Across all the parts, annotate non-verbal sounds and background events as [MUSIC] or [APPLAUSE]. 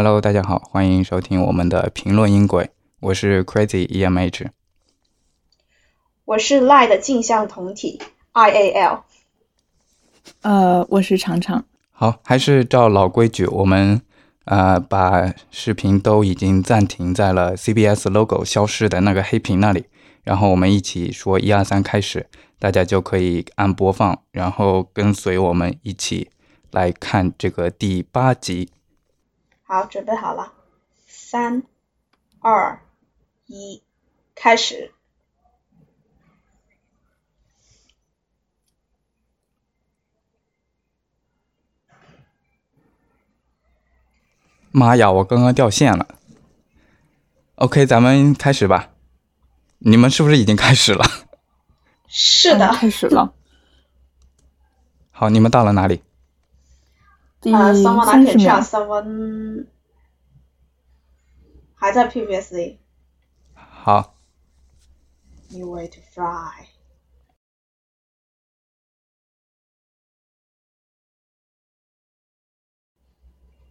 Hello，大家好，欢迎收听我们的评论音轨，我是 Crazy EMH，我是 Lie 的镜像同体 IAL。呃，我是常常。好，还是照老规矩，我们呃把视频都已经暂停在了 CBS logo 消失的那个黑屏那里，然后我们一起说一二三开始，大家就可以按播放，然后跟随我们一起来看这个第八集。好，准备好了，三、二、一，开始。妈呀，我刚刚掉线了。OK，咱们开始吧。你们是不是已经开始了？是的，开始了。[LAUGHS] 好，你们到了哪里？第呃，someone 三 I 十 can 秒 trust, someone 还在 previously 好，new way to fly。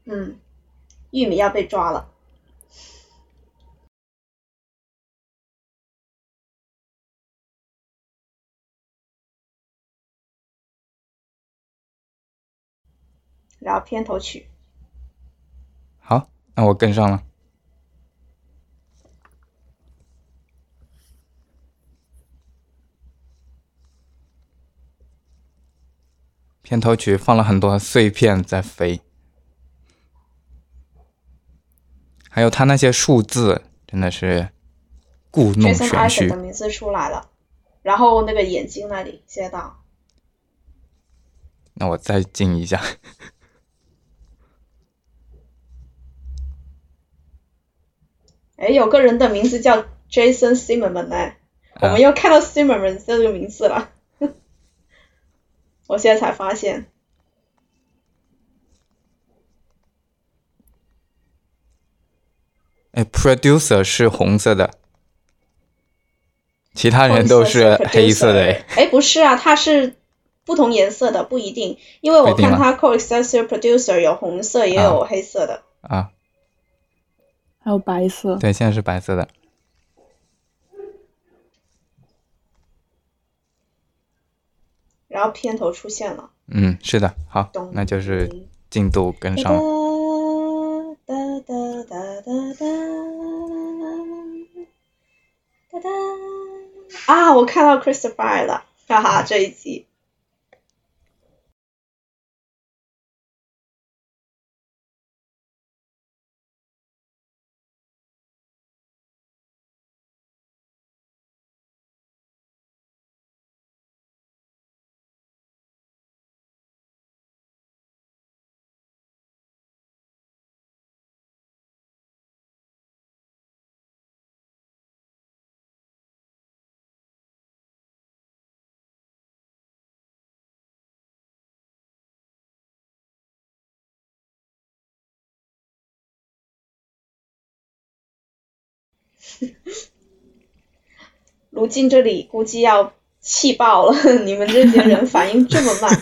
嗯，玉米要被抓了。然后片头曲，好，那我跟上了。片头曲放了很多碎片在飞，还有他那些数字真的是故弄玄虚的。名字出来了，然后那个眼睛那里写到，那我再进一下。哎，有个人的名字叫 Jason Zimmerman 呢，我啊们又看到 Zimmerman 这个名字了，我现在才发现，哎，producer 是红色的，其他人都是黑色的。哎，哎，不是啊，它是不同颜色的，不一定，因为我看它 co-extensive producer 有红色也有黑色的，啊，还有白色。对，现在是白色的。然后片头出现了，嗯，是的，好，那就是进度跟上了。哒哒哒哒哒哒哒啊！我看到 Christopher 了，哈哈，这一集。[LAUGHS] 卢静这里估计要气爆了，[LAUGHS] 你们这些人反应这么慢。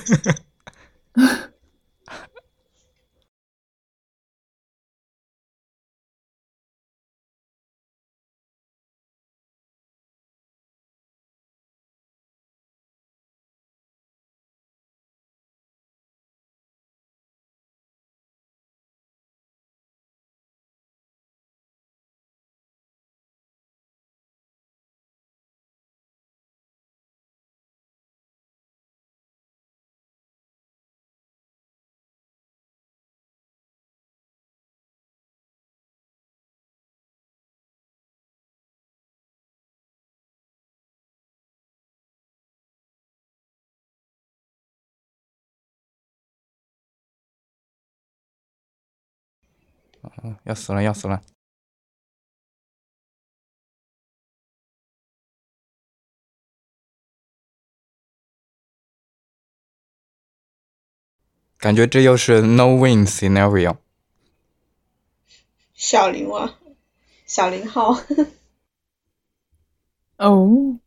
[LAUGHS] 嗯，要死了，要死了！感觉这又是 no win scenario。小林啊，小林号，[LAUGHS] 哦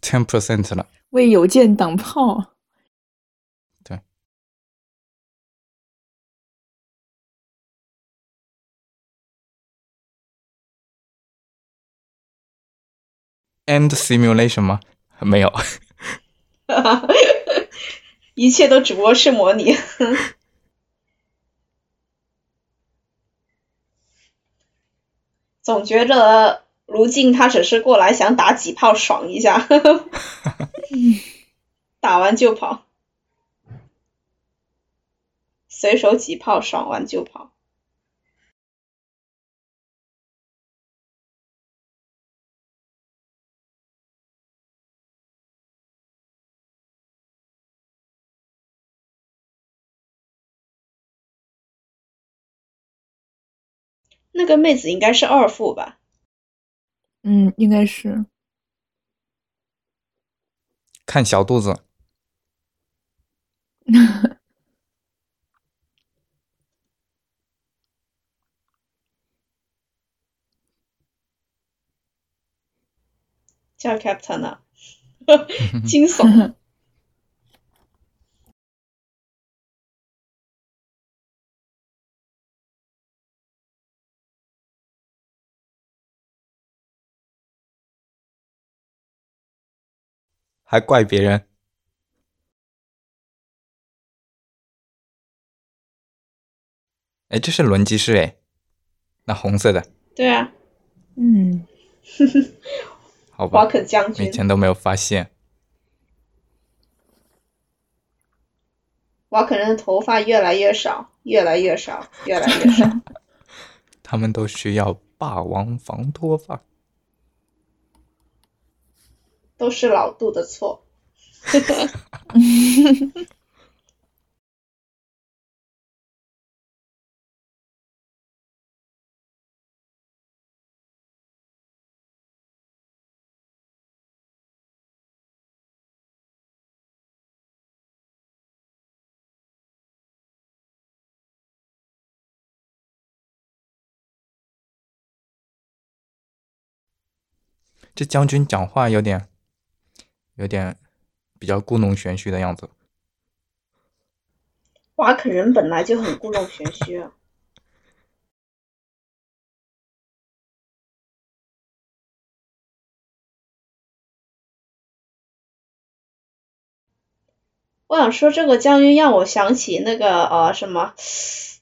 ，ten percent 了，为邮件挡炮。End simulation 吗？没有。[LAUGHS] 一切都只不过是模拟。总觉得卢静他只是过来想打几炮爽一下，[LAUGHS] 打完就跑，随手几炮爽完就跑。那个妹子应该是二副吧？嗯，应该是。看小肚子。[LAUGHS] 叫 Captain 啊，[LAUGHS] 惊悚。[LAUGHS] 还怪别人？哎，这是轮机室哎，那红色的。对啊。嗯。好吧。华肯将军。以前都没有发现。瓦肯人的头发越来越少，越来越少，越来越少。[LAUGHS] 他们都需要霸王防脱发。都是老杜的错。这将军讲话有点。有点比较故弄玄虚的样子。瓦肯人本来就很故弄玄虚啊。[LAUGHS] 我想说，这个将军让我想起那个呃什么，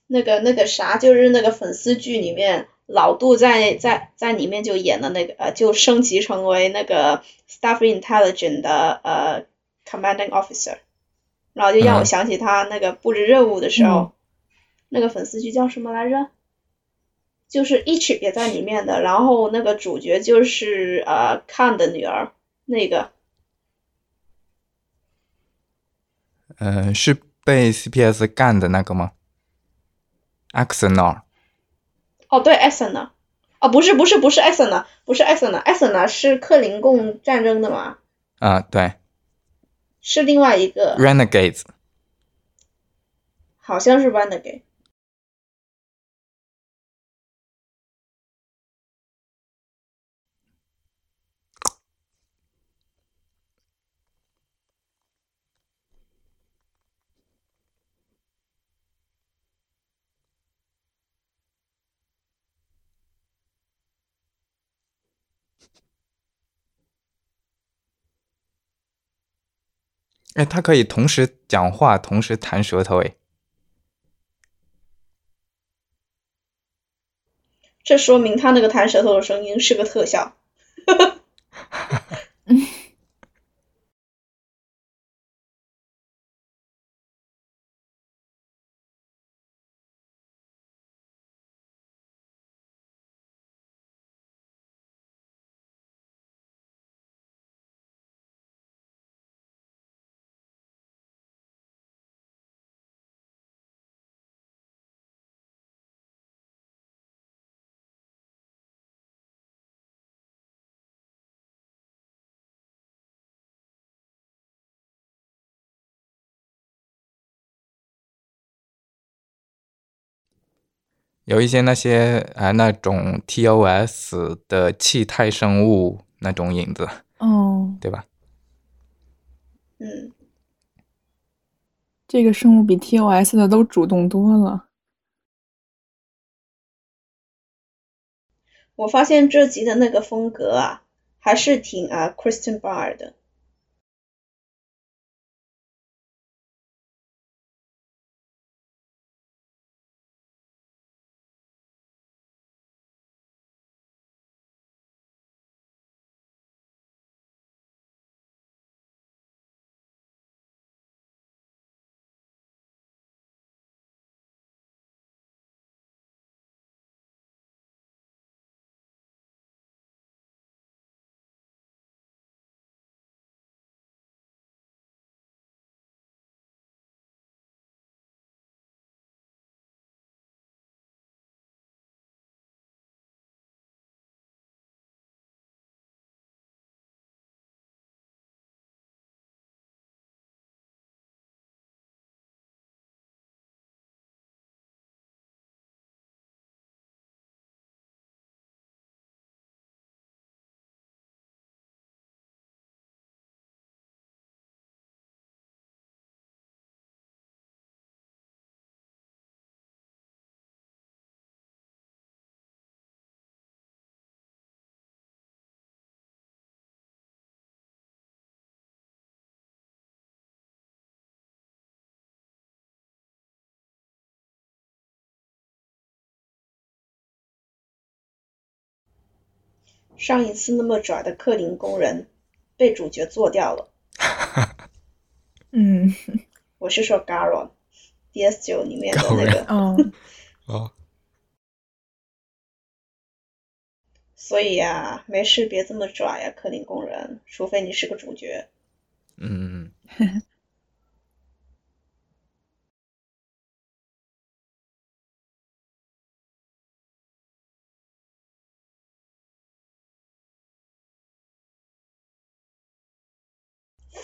那个那个啥，就是那个粉丝剧里面。老杜在在在里面就演了那个呃，就升级成为那个 Staff Intelligence 的呃 Commanding Officer，然后就让我想起他那个布置任务的时候，那个粉丝剧叫什么来着？就是 Each 也在里面的，然后那个主角就是呃 Khan 的女儿，那个，嗯，是被 CPS 干的那个吗？Axonor。哦，对 e s s e n 呢？哦，不是，不是，不是 e s s e n 呢？不是 e s s e n 呢 e e 呢是克林贡战争的吗？啊，对，是另外一个 Renegades，好像是 Renegade。哎，他可以同时讲话，同时弹舌头，哎，这说明他那个弹舌头的声音是个特效。[LAUGHS] 有一些那些啊那种 TOS 的气态生物那种影子，哦，对吧？嗯，这个生物比 TOS 的都主动多了。我发现这集的那个风格啊，还是挺啊 Christian Bar 的。上一次那么拽的克林工人被主角做掉了。[LAUGHS] 嗯，我是说 Garon，DS 九里面的那个。哦，[LAUGHS] 哦，所以呀、没事别这么拽呀、克林工人，除非你是个主角。嗯 [LAUGHS]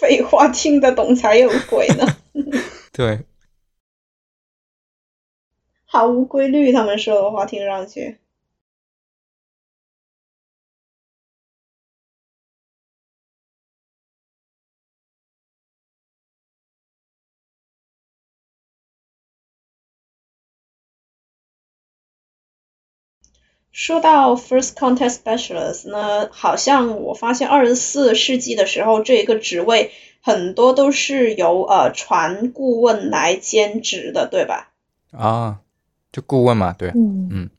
废话，听得懂才有鬼呢，嗯，[LAUGHS] 对，毫无规律。他们说的话听上去。说到 First Contact Specialist 呢，好像我发现二十四世纪的时候，这一个职位很多都是由呃船顾问来兼职的，对吧？啊，就顾问嘛，对，嗯嗯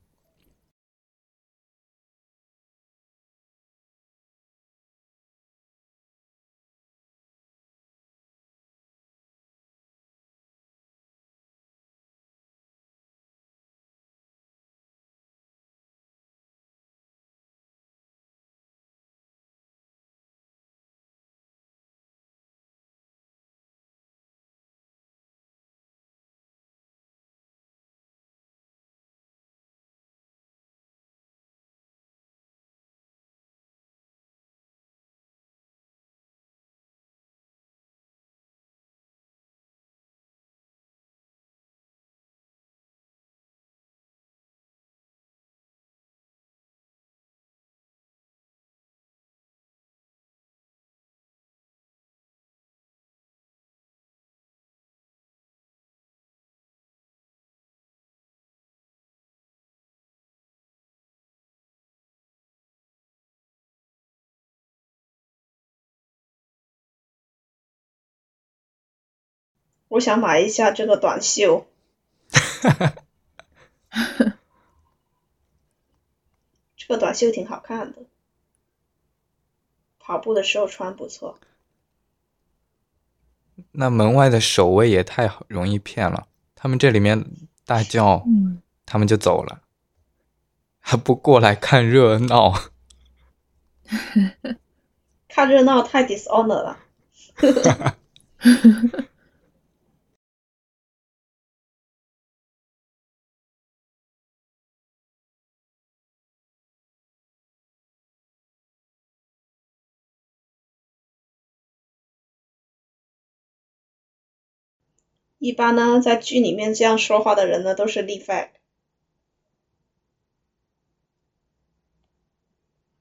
我想买一下这个短袖，[LAUGHS] 这个短袖挺好看的，跑步的时候穿不错。那门外的守卫也太容易骗了，他们这里面大叫，嗯，他们就走了，还不过来看热闹。[LAUGHS] [LAUGHS] 看热闹太 dishonor 了。一般呢，在剧里面这样说话的人呢，都是 lead fact。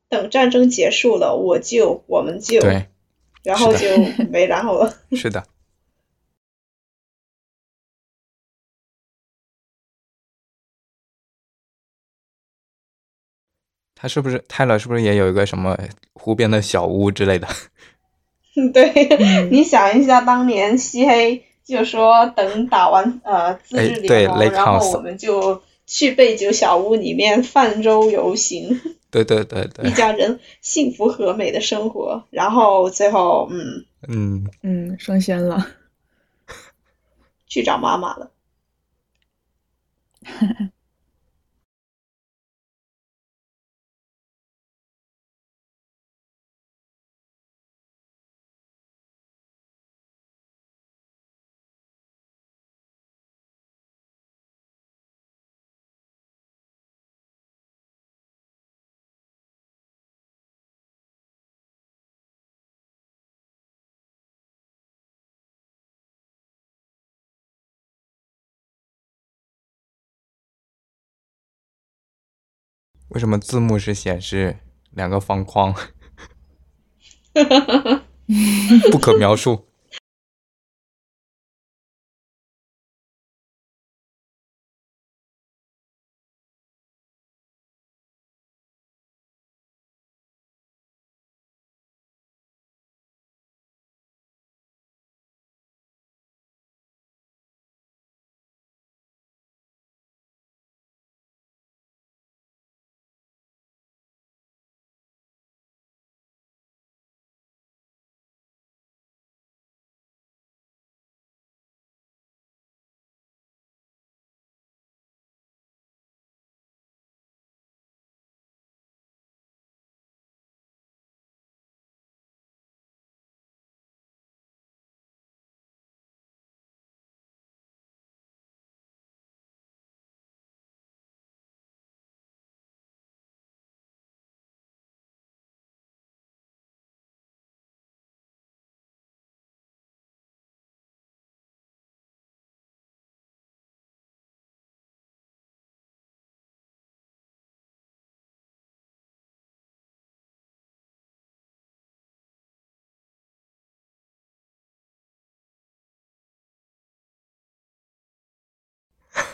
等战争结束了，我就，我们就，对，然后就 [LAUGHS] 没然后了。是的，他是不是泰勒？是不是也有一个什么湖边的小屋之类的？[LAUGHS] 对，嗯你想一下，当年西黑就说等打完呃自治哎对联盟，Lake 然后我们就去贝酒小屋里面泛舟游行，[LAUGHS] 对对对对一，家人幸福和美的生活。然后最后，嗯，嗯，嗯，升仙了。去找妈妈了。[LAUGHS] 为什么字幕是显示两个方框？[LAUGHS] 不可描述。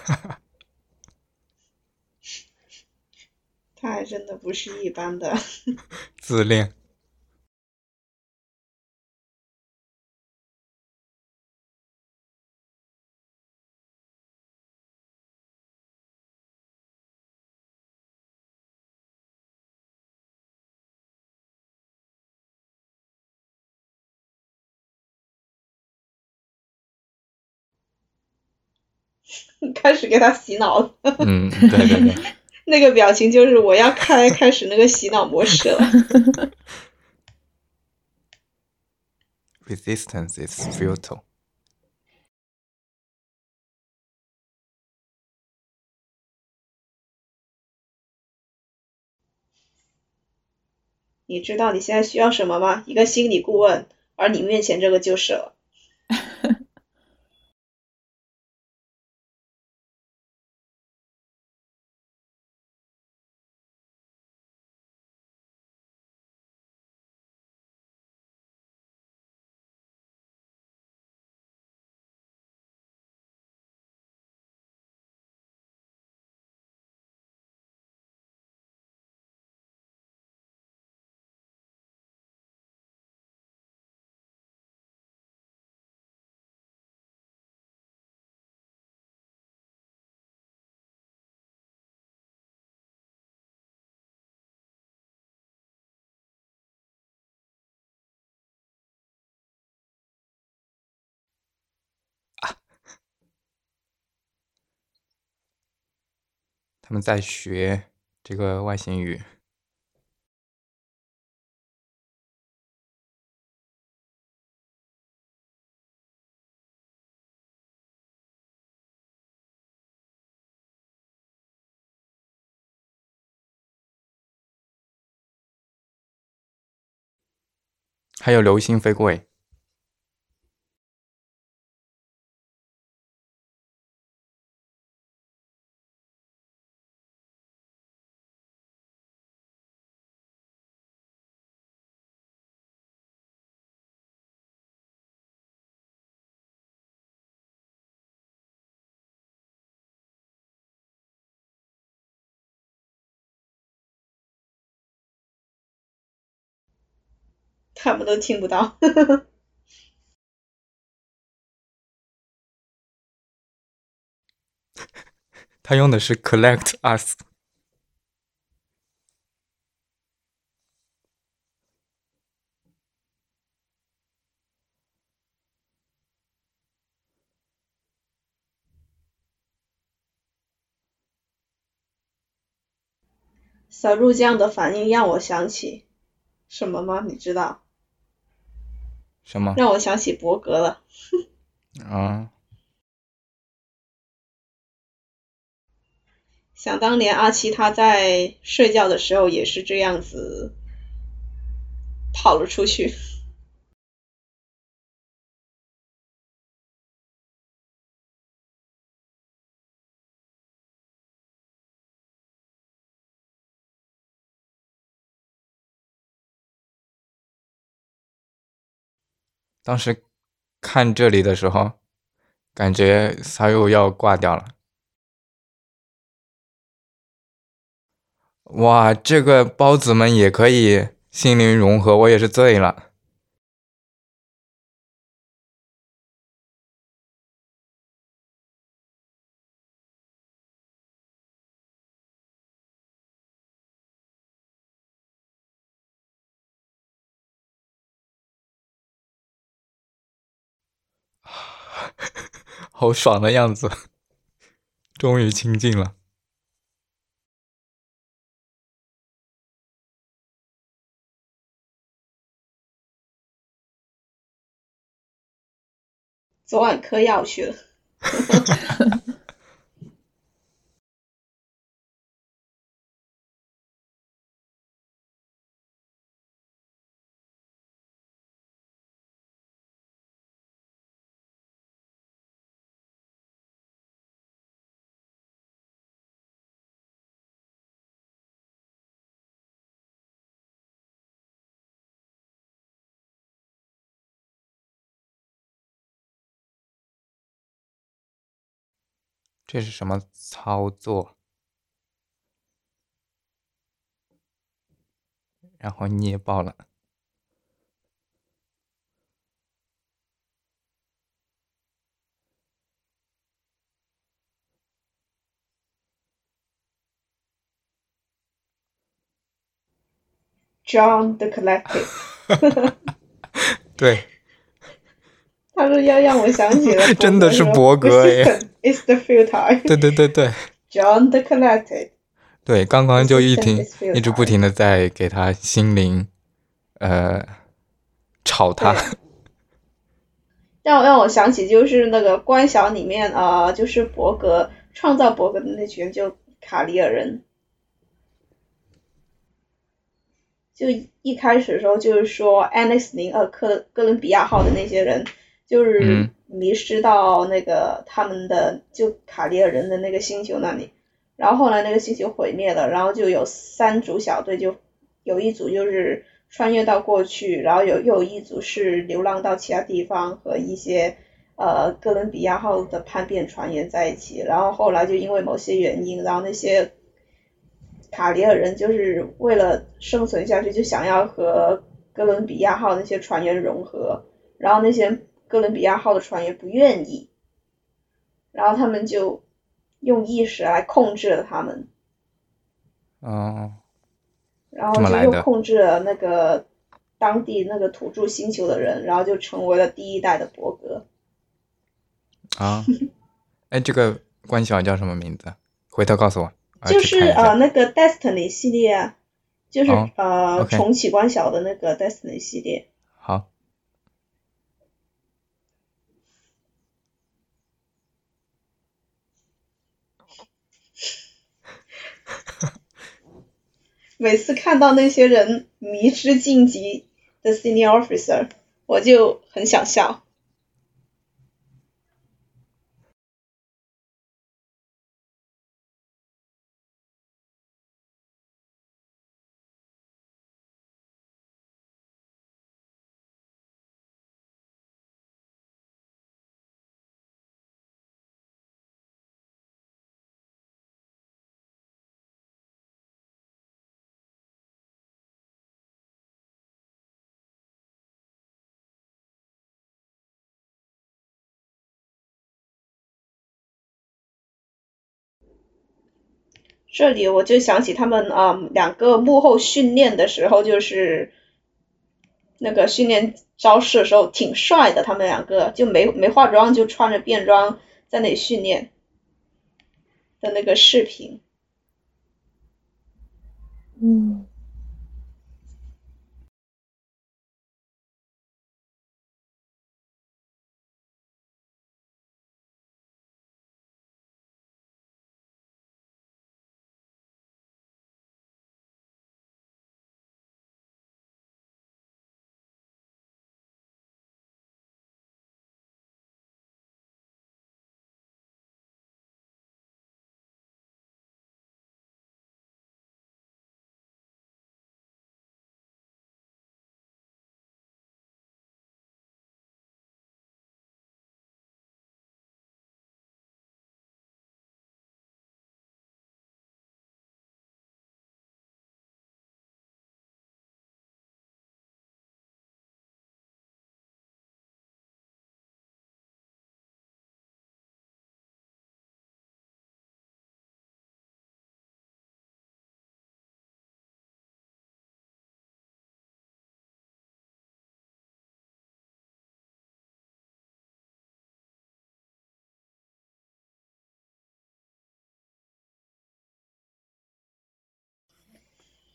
哈 [LAUGHS] 哈他还真的不是一般的。[LAUGHS] 自恋。[LAUGHS] 开始给他洗脑了，嗯，对对对，[LAUGHS] 那个表情就是我要开开始那个洗脑模式了。[LAUGHS] resistance is futile。你知道你现在需要什么吗？一个心理顾问，而你面前这个就是了。他们在学这个外星语。还有流星飞过诶，他们都听不到。[LAUGHS] 他用的是 collect us。小鹿这样的反应让我想起什么吗？你知道？什么？让我想起伯格了。啊，[LAUGHS] 想当年阿七他在睡觉的时候也是这样子跑了出去。当时看这里的时候，感觉他又要挂掉了。哇，这个包子们也可以心灵融合，我也是醉了。好爽的样子，终于清静了。昨晚嗑药去了。[LAUGHS] 这是什么操作？然后捏爆了。John the Collective。对，他说要让我想起了 [LAUGHS] 真的是伯格耶 [LAUGHS] It's the filter。对对对对 John the Collective。对，刚刚就一停 Resistance is futile 一直不停的在给他心灵，呃，吵他。让让我想起就是那个关晓里面啊、呃就是伯格创造伯格的那群人，就卡里尔人。就一开始的时候就是说 Annex 零二哥哥伦比亚号的那些人，就是嗯。迷失到那个他们的就卡里尔人的那个星球那里，然后后来那个星球毁灭了，然后就有三组小队，就有一组就是穿越到过去，然后有又有一组是流浪到其他地方和一些呃哥伦比亚号的叛变船员在一起，然后后来就因为某些原因，然后那些卡里尔人就是为了生存下去，就想要和哥伦比亚号那些船员融合，然后那些哥伦比亚号的船员不愿意，然后他们就用意识来控制了他们，哦，然后就又控制了那个当地那个土著星球的人，然后就成为了第一代的伯格。啊，哎，这个关晓叫什么名字？回头告诉我。就是呃那个 Destiny 系列啊，就是、哦呃重启关晓的那个 Destiny 系列。好，每次看到那些人迷之晋级的 Senior Officer，我就很想笑。这里我就想起他们啊、两个幕后训练的时候，就是那个训练招式的时候挺帅的，他们两个就没没化妆就穿着便装在那里训练的那个视频。嗯，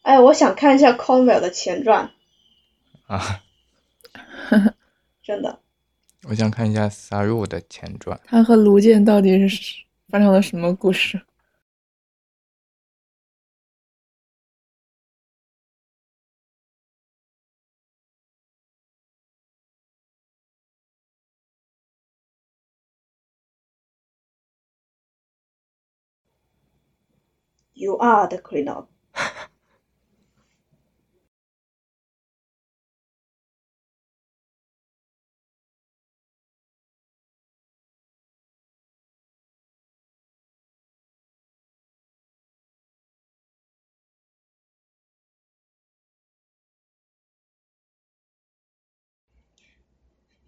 哎，我想看一下 Conwell 的前传，啊，[LAUGHS] 真的。我想看一下 Saru 的前传。他和卢健到底是发生了什么故事？You are the cleanup。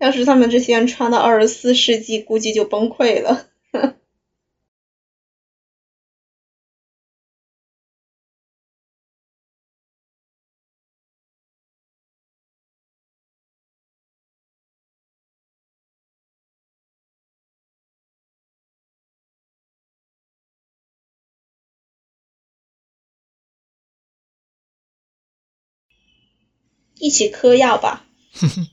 要是他们这些人穿到二十四世纪，估计就崩溃了。[LAUGHS] 一起嗑药吧。[LAUGHS]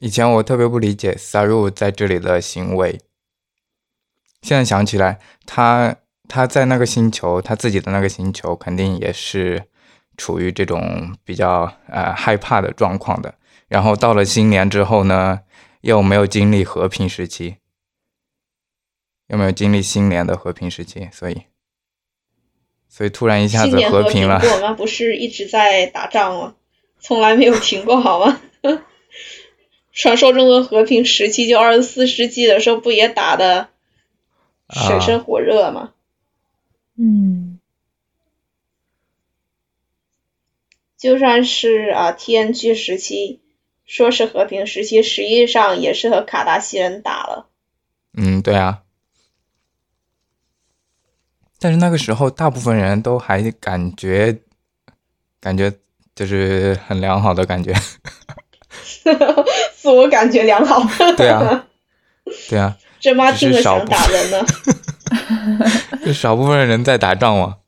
以前我特别不理解 Saru 在这里的行为，现在想起来，他他在那个星球，他自己的那个星球，肯定也是处于这种比较呃害怕的状况的。然后到了新年之后呢，又没有经历和平时期，又没有经历新年的和平时期，所以。所以突然一下子新年和平了，我们？不是一直在打仗吗？从来没有停过，好吗？[LAUGHS] 传说中的和平时期，就二十四世纪的时候，不也打的水深火热吗？嗯，就算是啊 TNG 时期，说是和平时期，实际上也是和卡达西人打了。嗯，对啊。但是那个时候，大部分人都还感觉，感觉就是很良好的感觉。[LAUGHS] 自我感觉良好。对啊，[LAUGHS] 对啊。这妈听着想打人呢。[LAUGHS] 就少部分人在打仗嘛。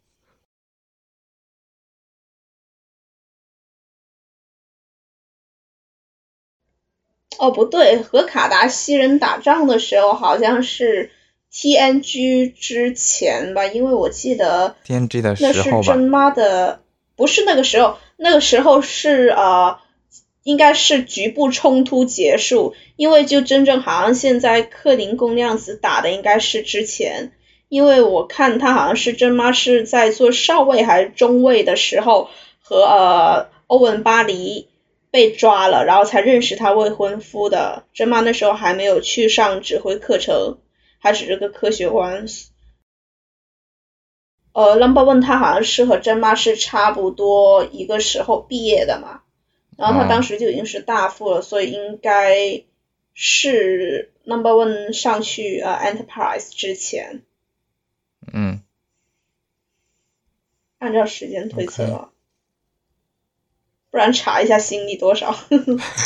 哦，不对，和卡达西人打仗的时候好像是 TNG 之前吧，因为我记得 TNG 的时候那，是真妈的，不是那个时候，那个时候是呃，应该是局部冲突结束，因为就真正好像现在克林宫那样子打的应该是之前，因为我看他好像是真妈是在做少尉还是中尉的时候和呃欧文巴黎被抓了，然后才认识他未婚夫的。真妈那时候还没有去上指挥课程，还只是个科学官。呃，Number One 他好像是和真妈是差不多一个时候毕业的嘛，然后他当时就已经是大副了，所以应该是 Number One 上去呃 Enterprise 之前，嗯，按照时间推测不然查一下心率多少，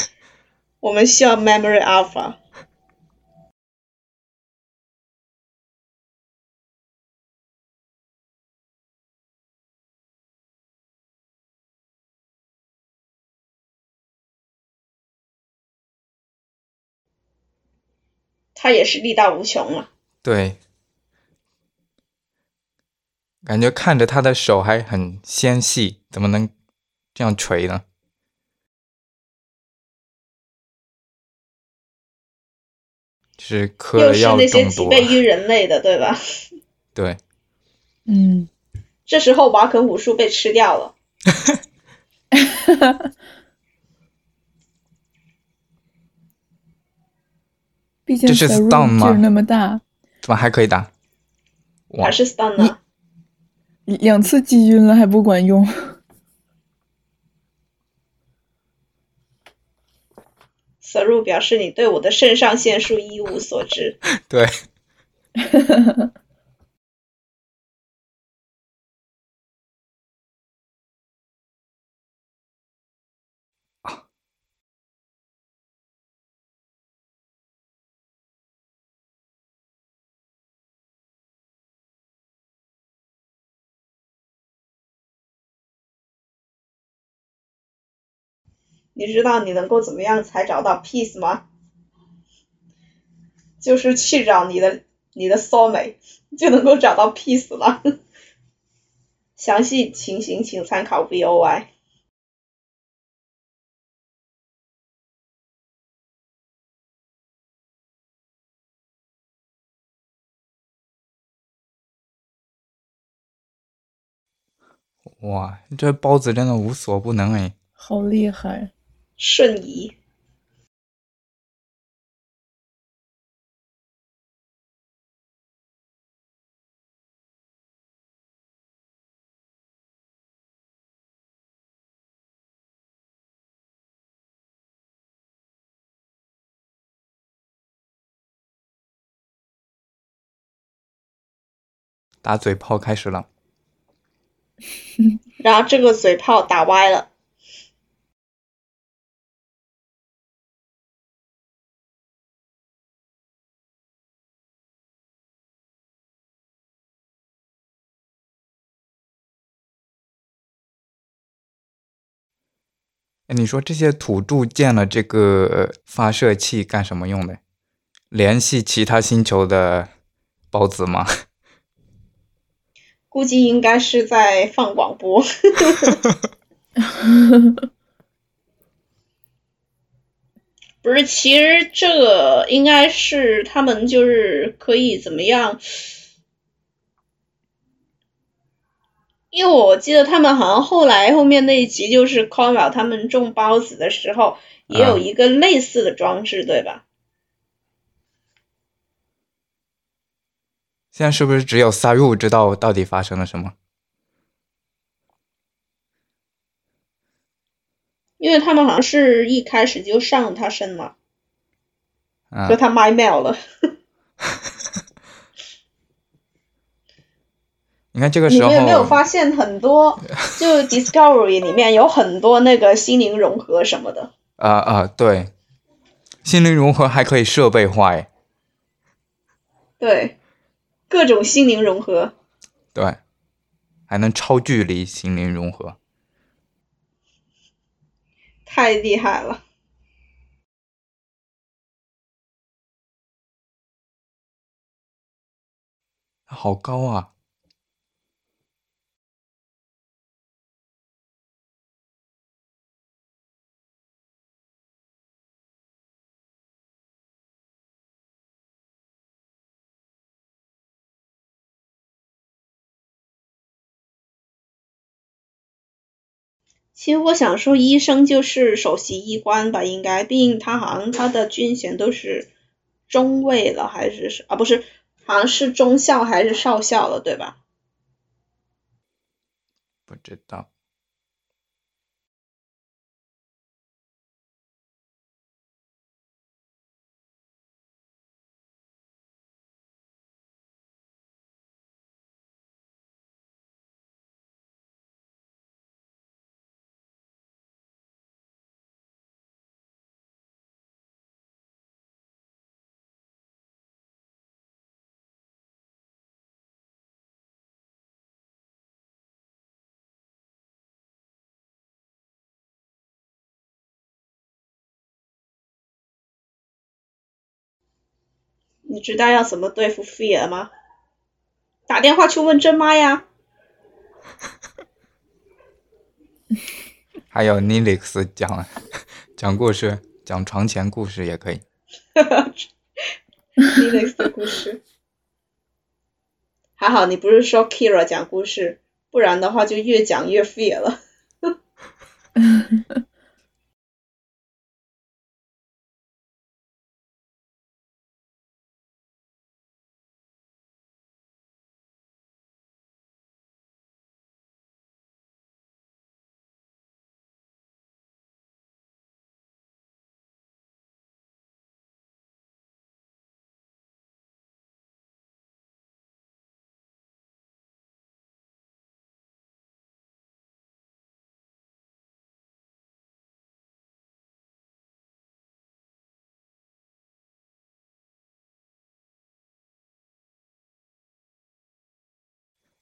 [LAUGHS] 我们需要 Memory Alpha。他也是力大无穷啊。对，感觉看着他的手还很纤细，怎么能这样锤呢？就是磕又是那些。几倍于人类的，对吧？对，嗯，这时候瓦肯武术被吃掉了，[LAUGHS] 毕竟这是 stun 吗劲儿那么大，怎么还可以打？还，是 stun 呢？两次击晕了还不管用。Saru 表示你对我的肾上腺素一无所知。[LAUGHS] 对，[LAUGHS] 你知道你能够怎么样才找到 peace 吗？就是去找你的你的 soulmate，就能够找到 peace 了。详细情形请参考 VOY。哇，这包子真的无所不能哎。好厉害！瞬移，打嘴炮开始了，[LAUGHS] 然后这个嘴炮打歪了。哎你说这些土著建了这个发射器干什么用的？联系其他星球的孢子吗？[LAUGHS] 估计应该是在放广播。[LAUGHS] 不是，其实这个应该是他们就是可以怎么样？因为我记得他们好像后来后面那一集就是 m a 他们种包子的时候，也有一个类似的装置，对吧？现在是不是只有 Saru 知道到底发生了什么？因为他们好像是一开始就上他身了，啊说他 my mail 了。[LAUGHS] 你看这个时候，你有没有发现很多？[LAUGHS] 就 Discovery 里面有很多那个心灵融合什么的。啊啊，对，心灵融合还可以设备化哎，对，各种心灵融合。对，还能超距离心灵融合。太厉害了！好高啊！其实我想说，医生就是首席医官吧，应该，毕竟他好像他的军衔都是中尉了，还是是啊，不是，好像是中校还是少校了，对吧？不知道。你知道要怎么对付 Fear 吗？打电话去问真妈呀！[LAUGHS] 还有 Nilix 讲讲故事，讲床前故事也可以。[LAUGHS] Nilix 的故事，还好你不是说 Kira 讲故事，不然的话就越讲越 Fear 了。[LAUGHS]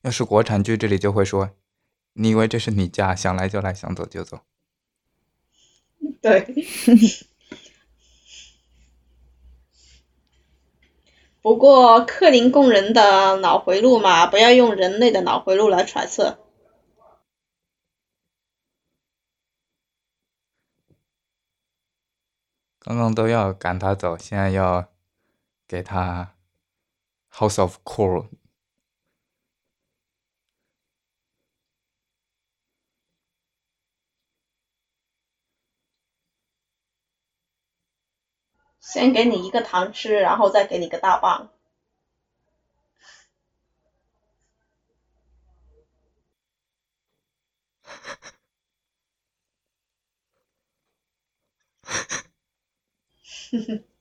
要是国产剧，这里就会说：“你以为这是你家，想来就来，想走就走。对。[LAUGHS] 不过克林贡人的脑回路嘛，不要用人类的脑回路来揣测。”刚刚都要赶他走，现在要给他 House of Cool。先给你一个糖吃，然后再给你个大棒。哼哼。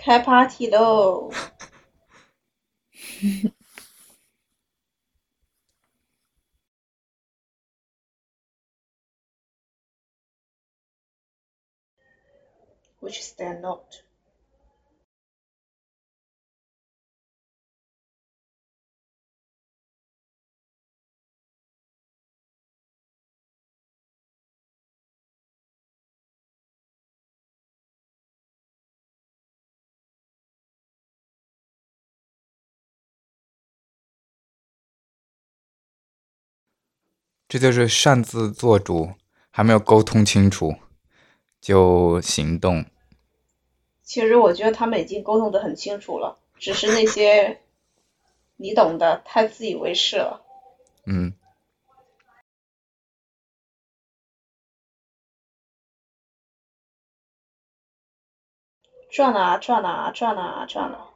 开 party 喽！Which they're not. 这就是擅自做主，还没有沟通清楚就行动。其实我觉得他们已经沟通的很清楚了，只是那些你懂的，太自以为是了。嗯。转啊转啊转啊转啊。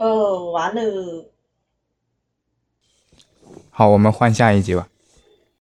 哦，完了。好，我们换下一集吧。